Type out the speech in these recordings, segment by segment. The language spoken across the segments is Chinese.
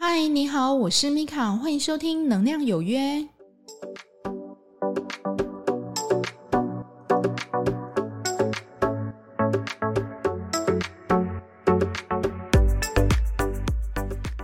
嗨，你好，我是米卡，欢迎收听《能量有约》。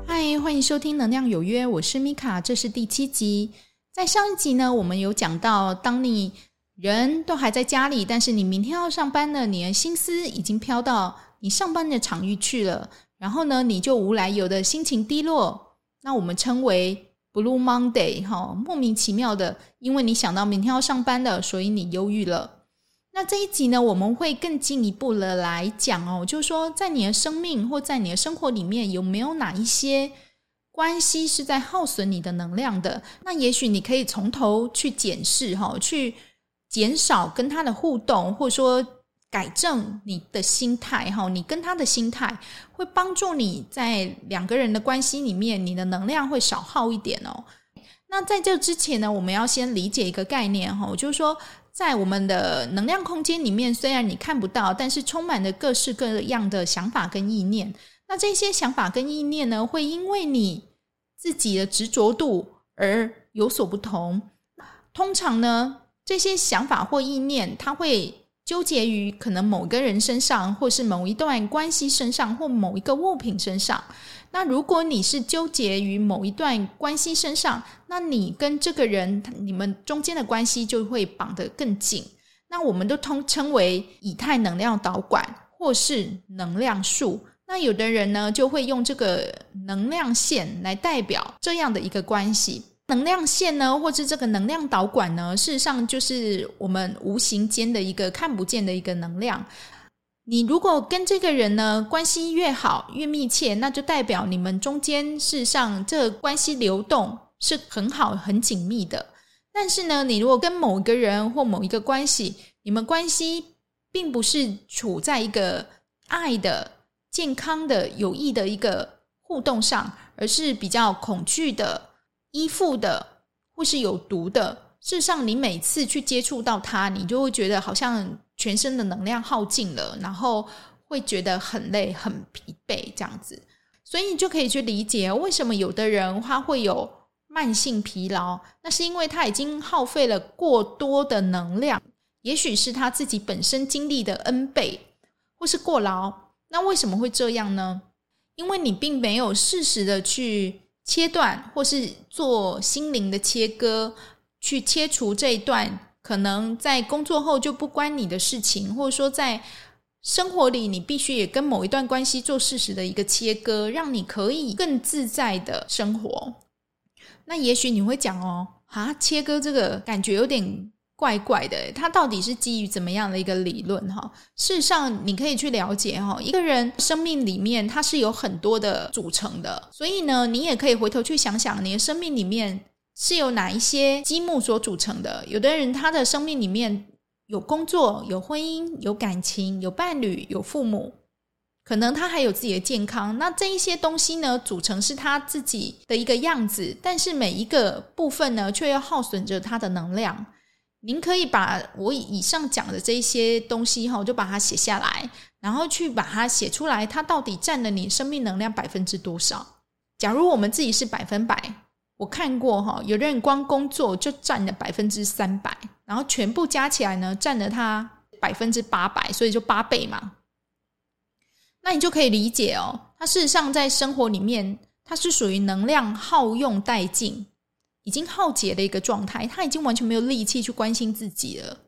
嗨，欢迎收听《能量有约》，我是米卡，这是第七集。在上一集呢，我们有讲到，当你人都还在家里，但是你明天要上班了，你的心思已经飘到你上班的场域去了。然后呢，你就无来由的心情低落，那我们称为 Blue Monday 哈，莫名其妙的，因为你想到明天要上班了，所以你忧郁了。那这一集呢，我们会更进一步的来讲哦，就是说，在你的生命或在你的生活里面，有没有哪一些关系是在耗损你的能量的？那也许你可以从头去检视哈，去减少跟他的互动，或者说。改正你的心态，哈，你跟他的心态会帮助你在两个人的关系里面，你的能量会少耗一点哦。那在这之前呢，我们要先理解一个概念，哈，就是说，在我们的能量空间里面，虽然你看不到，但是充满了各式各样的想法跟意念。那这些想法跟意念呢，会因为你自己的执着度而有所不同。通常呢，这些想法或意念，它会。纠结于可能某个人身上，或是某一段关系身上，或某一个物品身上。那如果你是纠结于某一段关系身上，那你跟这个人，你们中间的关系就会绑得更紧。那我们都通称为以太能量导管，或是能量树。那有的人呢，就会用这个能量线来代表这样的一个关系。能量线呢，或是这个能量导管呢，事实上就是我们无形间的一个看不见的一个能量。你如果跟这个人呢关系越好越密切，那就代表你们中间事实上这关系流动是很好很紧密的。但是呢，你如果跟某一个人或某一个关系，你们关系并不是处在一个爱的、健康的、有益的一个互动上，而是比较恐惧的。依附的或是有毒的，事实上，你每次去接触到它，你就会觉得好像全身的能量耗尽了，然后会觉得很累、很疲惫这样子。所以你就可以去理解为什么有的人他会有慢性疲劳，那是因为他已经耗费了过多的能量，也许是他自己本身经历的 N 倍，或是过劳。那为什么会这样呢？因为你并没有适时的去。切断，或是做心灵的切割，去切除这一段可能在工作后就不关你的事情，或者说在生活里你必须也跟某一段关系做适时的一个切割，让你可以更自在的生活。那也许你会讲哦，啊，切割这个感觉有点。怪怪的，它到底是基于怎么样的一个理论哈？事实上，你可以去了解哈，一个人生命里面它是有很多的组成的，所以呢，你也可以回头去想想，你的生命里面是由哪一些积木所组成的。有的人他的生命里面有工作、有婚姻、有感情、有伴侣、有父母，可能他还有自己的健康。那这一些东西呢，组成是他自己的一个样子，但是每一个部分呢，却要耗损着他的能量。您可以把我以上讲的这些东西哈，就把它写下来，然后去把它写出来，它到底占了你生命能量百分之多少？假如我们自己是百分百，我看过哈，有的人光工作就占了百分之三百，然后全部加起来呢，占了它百分之八百，所以就八倍嘛。那你就可以理解哦，它事实上在生活里面，它是属于能量耗用殆尽。已经耗竭的一个状态，他已经完全没有力气去关心自己了。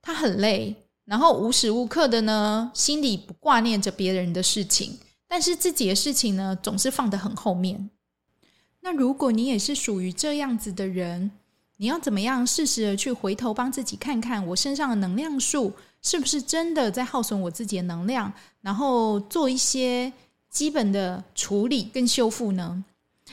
他很累，然后无时无刻的呢，心里不挂念着别人的事情，但是自己的事情呢，总是放得很后面。那如果你也是属于这样子的人，你要怎么样适时的去回头帮自己看看，我身上的能量树是不是真的在耗损我自己的能量，然后做一些基本的处理跟修复呢？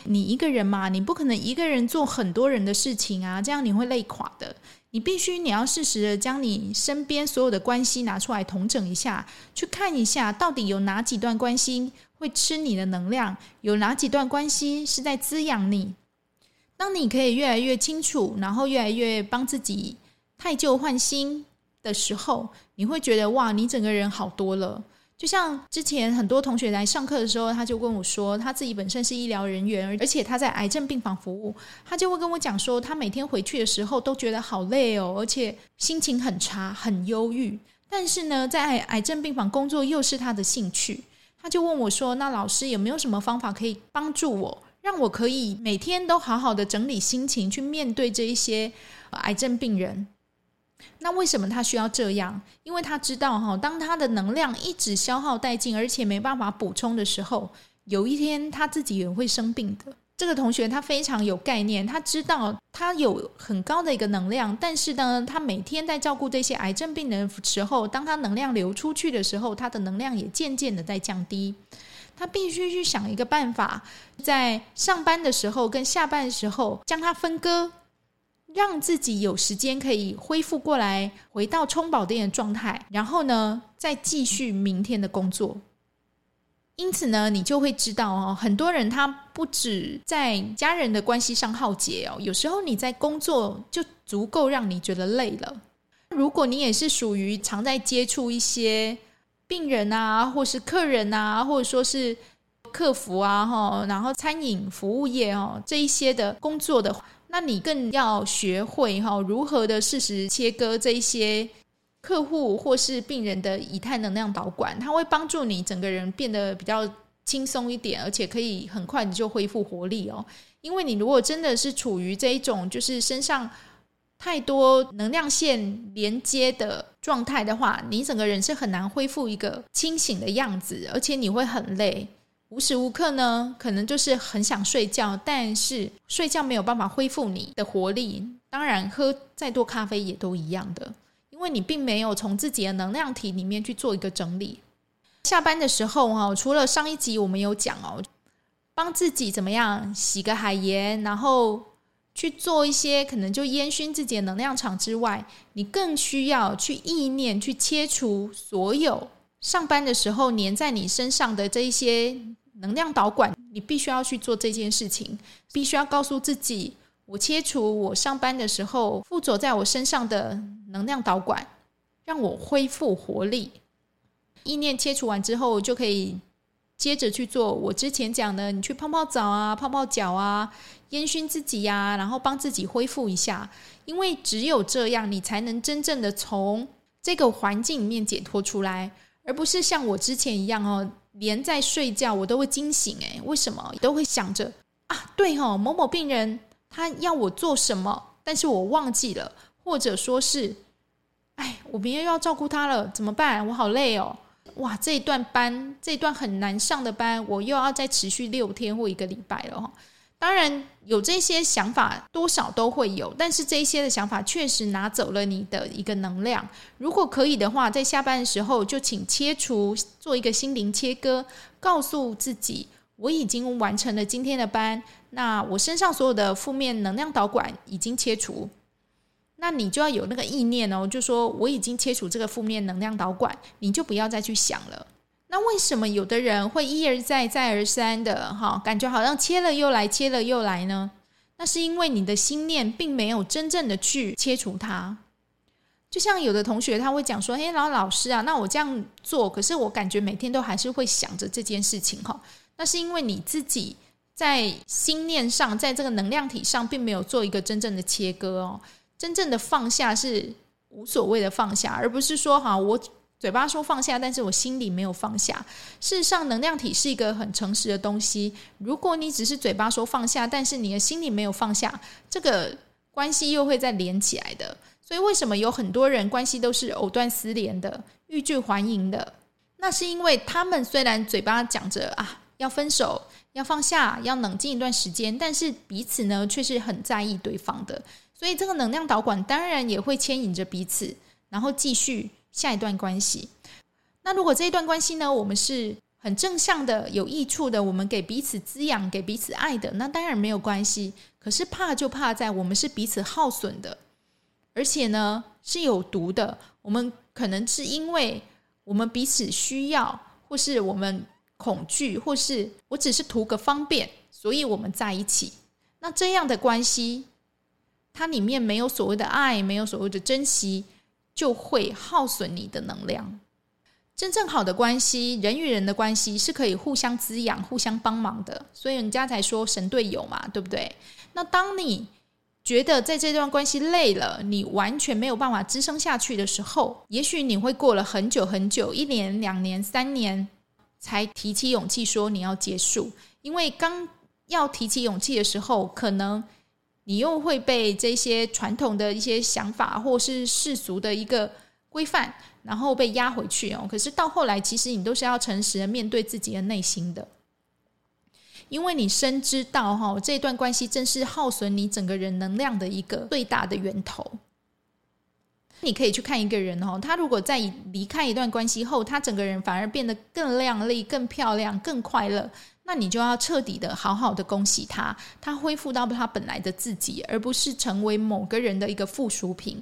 你一个人嘛，你不可能一个人做很多人的事情啊，这样你会累垮的。你必须你要适时的将你身边所有的关系拿出来统整一下，去看一下到底有哪几段关系会吃你的能量，有哪几段关系是在滋养你。当你可以越来越清楚，然后越来越帮自己汰旧换新的时候，你会觉得哇，你整个人好多了。就像之前很多同学来上课的时候，他就跟我说，他自己本身是医疗人员，而且他在癌症病房服务，他就会跟我讲说，他每天回去的时候都觉得好累哦，而且心情很差，很忧郁。但是呢，在癌症病房工作又是他的兴趣，他就问我说：“那老师有没有什么方法可以帮助我，让我可以每天都好好的整理心情，去面对这一些癌症病人？”那为什么他需要这样？因为他知道哈，当他的能量一直消耗殆尽，而且没办法补充的时候，有一天他自己也会生病的。这个同学他非常有概念，他知道他有很高的一个能量，但是呢，他每天在照顾这些癌症病人的时候，当他能量流出去的时候，他的能量也渐渐的在降低。他必须去想一个办法，在上班的时候跟下班的时候将它分割。让自己有时间可以恢复过来，回到充饱电的状态，然后呢，再继续明天的工作。因此呢，你就会知道哦，很多人他不止在家人的关系上耗竭哦，有时候你在工作就足够让你觉得累了。如果你也是属于常在接触一些病人啊，或是客人啊，或者说是客服啊，哈，然后餐饮服务业哦，这一些的工作的。那你更要学会哈，如何的适时切割这一些客户或是病人的以太能量导管，它会帮助你整个人变得比较轻松一点，而且可以很快你就恢复活力哦。因为你如果真的是处于这一种就是身上太多能量线连接的状态的话，你整个人是很难恢复一个清醒的样子，而且你会很累。无时无刻呢，可能就是很想睡觉，但是睡觉没有办法恢复你的活力。当然，喝再多咖啡也都一样的，因为你并没有从自己的能量体里面去做一个整理。下班的时候哈，除了上一集我们有讲哦，帮自己怎么样洗个海盐，然后去做一些可能就烟熏自己的能量场之外，你更需要去意念去切除所有上班的时候粘在你身上的这一些。能量导管，你必须要去做这件事情，必须要告诉自己，我切除我上班的时候附着在我身上的能量导管，让我恢复活力。意念切除完之后，就可以接着去做我之前讲的，你去泡泡澡啊、泡泡脚啊、烟熏自己呀、啊，然后帮自己恢复一下。因为只有这样，你才能真正的从这个环境里面解脱出来，而不是像我之前一样哦。连在睡觉我都会惊醒，诶，为什么？都会想着啊，对哦，某某病人他要我做什么，但是我忘记了，或者说是，哎，我明天又要照顾他了，怎么办？我好累哦，哇，这一段班，这一段很难上的班，我又要再持续六天或一个礼拜了哈。当然有这些想法，多少都会有，但是这一些的想法确实拿走了你的一个能量。如果可以的话，在下班的时候就请切除，做一个心灵切割，告诉自己我已经完成了今天的班，那我身上所有的负面能量导管已经切除，那你就要有那个意念哦，就说我已经切除这个负面能量导管，你就不要再去想了。那为什么有的人会一而再、再而三的哈，感觉好像切了又来，切了又来呢？那是因为你的心念并没有真正的去切除它。就像有的同学他会讲说：“哎，老老师啊，那我这样做，可是我感觉每天都还是会想着这件事情哈。那是因为你自己在心念上，在这个能量体上，并没有做一个真正的切割哦。真正的放下是无所谓的放下，而不是说哈我。”嘴巴说放下，但是我心里没有放下。事实上，能量体是一个很诚实的东西。如果你只是嘴巴说放下，但是你的心里没有放下，这个关系又会再连起来的。所以，为什么有很多人关系都是藕断丝连的、欲拒还迎的？那是因为他们虽然嘴巴讲着啊要分手、要放下、要冷静一段时间，但是彼此呢却是很在意对方的。所以，这个能量导管当然也会牵引着彼此，然后继续。下一段关系，那如果这一段关系呢，我们是很正向的、有益处的，我们给彼此滋养、给彼此爱的，那当然没有关系。可是怕就怕在我们是彼此耗损的，而且呢是有毒的。我们可能是因为我们彼此需要，或是我们恐惧，或是我只是图个方便，所以我们在一起。那这样的关系，它里面没有所谓的爱，没有所谓的珍惜。就会耗损你的能量。真正好的关系，人与人的关系是可以互相滋养、互相帮忙的，所以人家才说神队友嘛，对不对？那当你觉得在这段关系累了，你完全没有办法支撑下去的时候，也许你会过了很久很久，一年、两年、三年，才提起勇气说你要结束。因为刚要提起勇气的时候，可能你又会被这些传统的一些想法，或是世俗的一个规范，然后被压回去哦。可是到后来，其实你都是要诚实的面对自己的内心的。因为你深知道哈，这段关系正是耗损你整个人能量的一个最大的源头。你可以去看一个人哦，他如果在离开一段关系后，他整个人反而变得更靓丽、更漂亮、更快乐，那你就要彻底的好好的恭喜他，他恢复到他本来的自己，而不是成为某个人的一个附属品。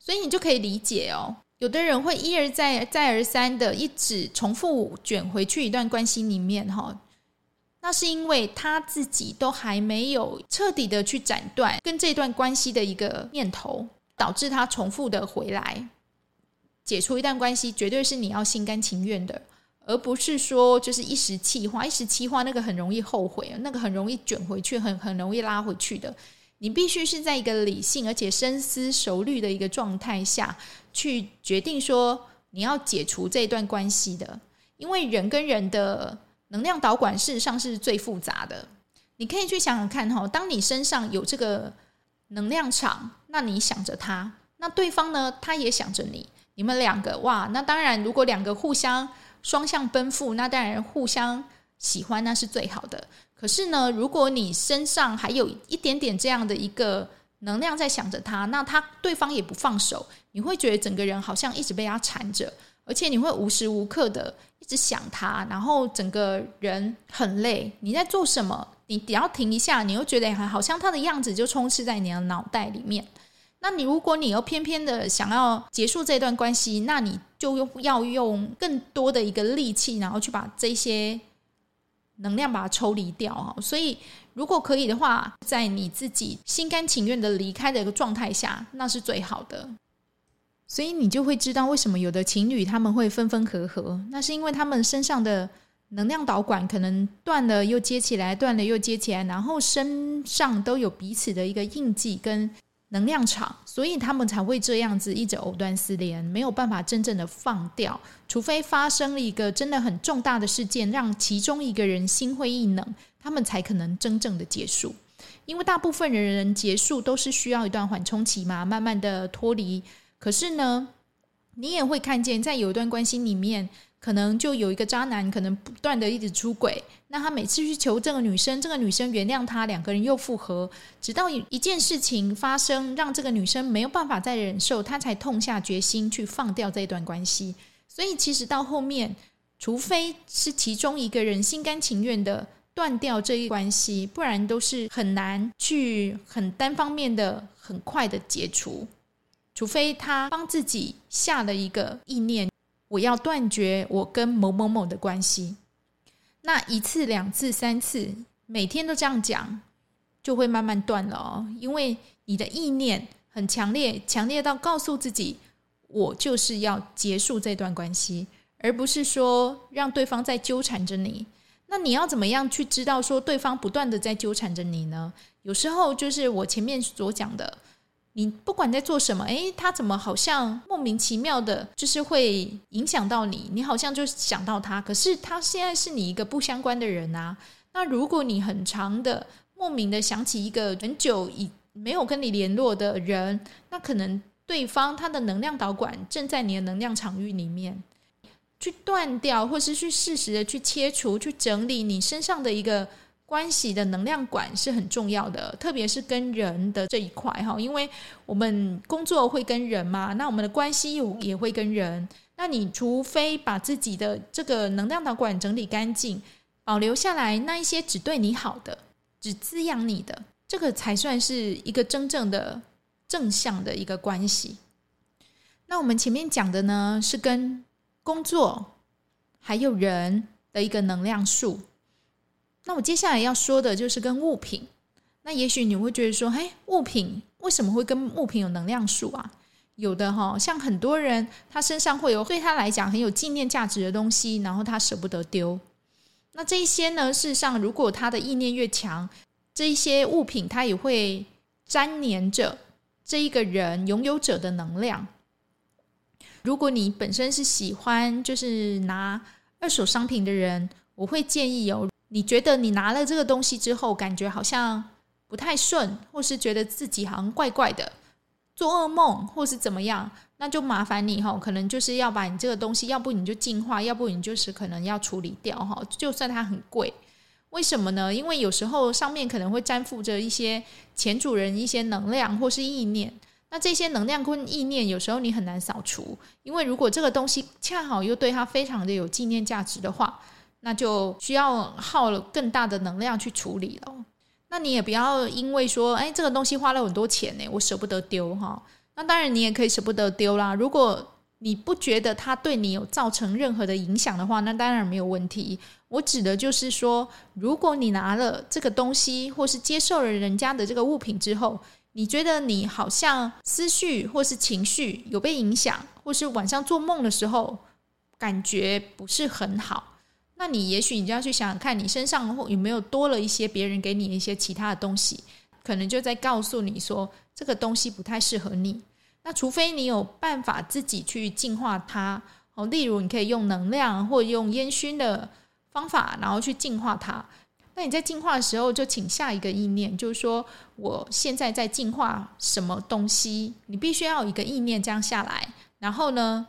所以你就可以理解哦，有的人会一而再、再而三的一直重复卷回去一段关系里面哈。那是因为他自己都还没有彻底的去斩断跟这段关系的一个念头，导致他重复的回来。解除一段关系，绝对是你要心甘情愿的，而不是说就是一时气话。一时气话那个很容易后悔，那个很容易卷回去，很很容易拉回去的。你必须是在一个理性而且深思熟虑的一个状态下去决定说你要解除这段关系的，因为人跟人的。能量导管事实上是最复杂的，你可以去想想看哈，当你身上有这个能量场，那你想着他，那对方呢，他也想着你，你们两个哇，那当然，如果两个互相双向奔赴，那当然互相喜欢那是最好的。可是呢，如果你身上还有一点点这样的一个能量在想着他，那他对方也不放手，你会觉得整个人好像一直被他缠着。而且你会无时无刻的一直想他，然后整个人很累。你在做什么？你只要停一下，你又觉得好像他的样子就充斥在你的脑袋里面。那你如果你又偏偏的想要结束这段关系，那你就用要用更多的一个力气，然后去把这些能量把它抽离掉啊。所以，如果可以的话，在你自己心甘情愿的离开的一个状态下，那是最好的。所以你就会知道为什么有的情侣他们会分分合合，那是因为他们身上的能量导管可能断了又接起来，断了又接起来，然后身上都有彼此的一个印记跟能量场，所以他们才会这样子一直藕断丝连，没有办法真正的放掉，除非发生了一个真的很重大的事件，让其中一个人心灰意冷，他们才可能真正的结束。因为大部分人人结束都是需要一段缓冲期嘛，慢慢的脱离。可是呢，你也会看见，在有一段关系里面，可能就有一个渣男，可能不断的一直出轨。那他每次去求这个女生，这个女生原谅他，两个人又复合，直到一件事情发生，让这个女生没有办法再忍受，他才痛下决心去放掉这段关系。所以，其实到后面，除非是其中一个人心甘情愿的断掉这一关系，不然都是很难去很单方面的、很快的解除。除非他帮自己下了一个意念，我要断绝我跟某某某的关系。那一次、两次、三次，每天都这样讲，就会慢慢断了哦。因为你的意念很强烈，强烈到告诉自己，我就是要结束这段关系，而不是说让对方在纠缠着你。那你要怎么样去知道说对方不断的在纠缠着你呢？有时候就是我前面所讲的。你不管在做什么，诶，他怎么好像莫名其妙的，就是会影响到你？你好像就想到他，可是他现在是你一个不相关的人啊。那如果你很长的莫名的想起一个很久已没有跟你联络的人，那可能对方他的能量导管正在你的能量场域里面，去断掉，或是去适时的去切除、去整理你身上的一个。关系的能量管是很重要的，特别是跟人的这一块哈，因为我们工作会跟人嘛，那我们的关系又也会跟人。那你除非把自己的这个能量导管整理干净，保留下来那一些只对你好的、只滋养你的，这个才算是一个真正的正向的一个关系。那我们前面讲的呢，是跟工作还有人的一个能量数。那我接下来要说的就是跟物品。那也许你会觉得说，嘿，物品为什么会跟物品有能量数啊？有的哈，像很多人他身上会有对他来讲很有纪念价值的东西，然后他舍不得丢。那这一些呢，事实上如果他的意念越强，这一些物品他也会粘黏着这一个人拥有者的能量。如果你本身是喜欢就是拿二手商品的人，我会建议哦，你觉得你拿了这个东西之后，感觉好像不太顺，或是觉得自己好像怪怪的，做噩梦，或是怎么样，那就麻烦你哈，可能就是要把你这个东西，要不你就净化，要不你就是可能要处理掉哈，就算它很贵，为什么呢？因为有时候上面可能会沾附着一些前主人一些能量或是意念。那这些能量跟意念，有时候你很难扫除，因为如果这个东西恰好又对它非常的有纪念价值的话，那就需要耗了更大的能量去处理了。那你也不要因为说，哎，这个东西花了很多钱呢，我舍不得丢哈。那当然你也可以舍不得丢啦。如果你不觉得它对你有造成任何的影响的话，那当然没有问题。我指的就是说，如果你拿了这个东西，或是接受了人家的这个物品之后，你觉得你好像思绪或是情绪有被影响，或是晚上做梦的时候感觉不是很好，那你也许你就要去想想看，你身上或有没有多了一些别人给你一些其他的东西，可能就在告诉你说这个东西不太适合你。那除非你有办法自己去净化它哦，例如你可以用能量或用烟熏的方法，然后去净化它。那你在净化的时候，就请下一个意念，就是说我现在在净化什么东西，你必须要有一个意念这样下来，然后呢，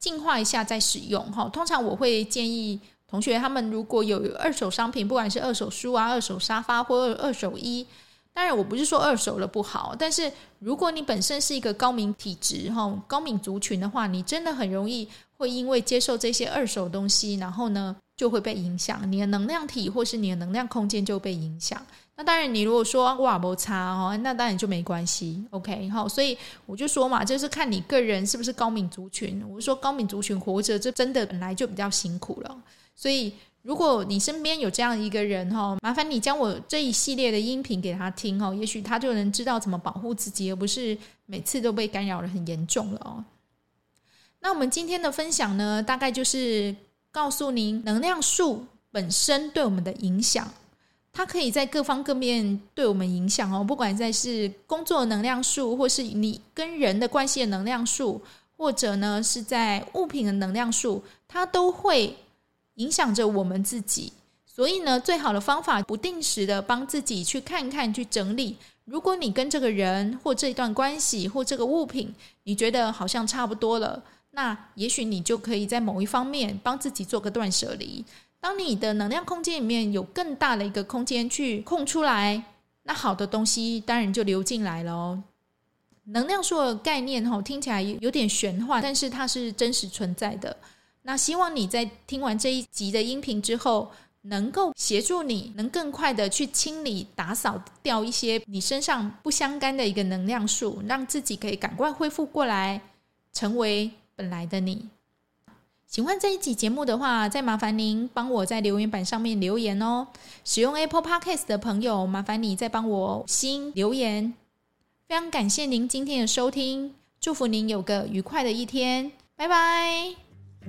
净化一下再使用。哈，通常我会建议同学他们如果有二手商品，不管是二手书啊、二手沙发或二手衣，当然我不是说二手的不好，但是如果你本身是一个高敏体质哈、高敏族群的话，你真的很容易会因为接受这些二手东西，然后呢，就会被影响，你的能量体或是你的能量空间就被影响。那当然，你如果说哇不差哦，那当然就没关系。OK，好，所以我就说嘛，就是看你个人是不是高敏族群。我说高敏族群活着，这真的本来就比较辛苦了。所以，如果你身边有这样一个人哈，麻烦你将我这一系列的音频给他听哦，也许他就能知道怎么保护自己，而不是每次都被干扰的很严重了哦。那我们今天的分享呢，大概就是。告诉您，能量树本身对我们的影响，它可以在各方各面对我们影响哦。不管在是工作能量树，或是你跟人的关系的能量树，或者呢是在物品的能量树，它都会影响着我们自己。所以呢，最好的方法，不定时的帮自己去看看、去整理。如果你跟这个人或这段关系或这个物品，你觉得好像差不多了。那也许你就可以在某一方面帮自己做个断舍离。当你的能量空间里面有更大的一个空间去空出来，那好的东西当然就流进来了哦。能量说的概念哈，听起来有点玄幻，但是它是真实存在的。那希望你在听完这一集的音频之后，能够协助你能更快的去清理、打扫掉一些你身上不相干的一个能量树，让自己可以赶快恢复过来，成为。本来的你，喜欢这一集节目的话，再麻烦您帮我在留言板上面留言哦。使用 Apple Podcast 的朋友，麻烦你再帮我新留言。非常感谢您今天的收听，祝福您有个愉快的一天，拜拜。The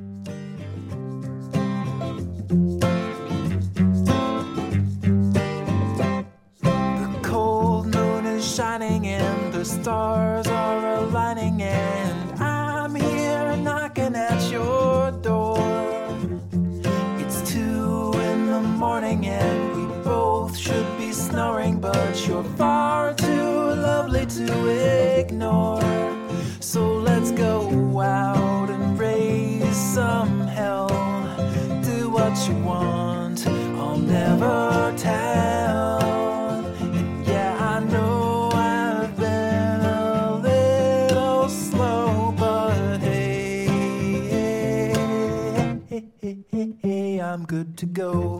cold moon is shining and the stars are aligning, and I'm here knocking at your door. It's two in the morning, and we both should be snoring, but you're far too lovely to wait. you want, I'll never tell. And yeah, I know I've been a little slow, but hey, hey, hey, hey, hey, hey I'm good to go.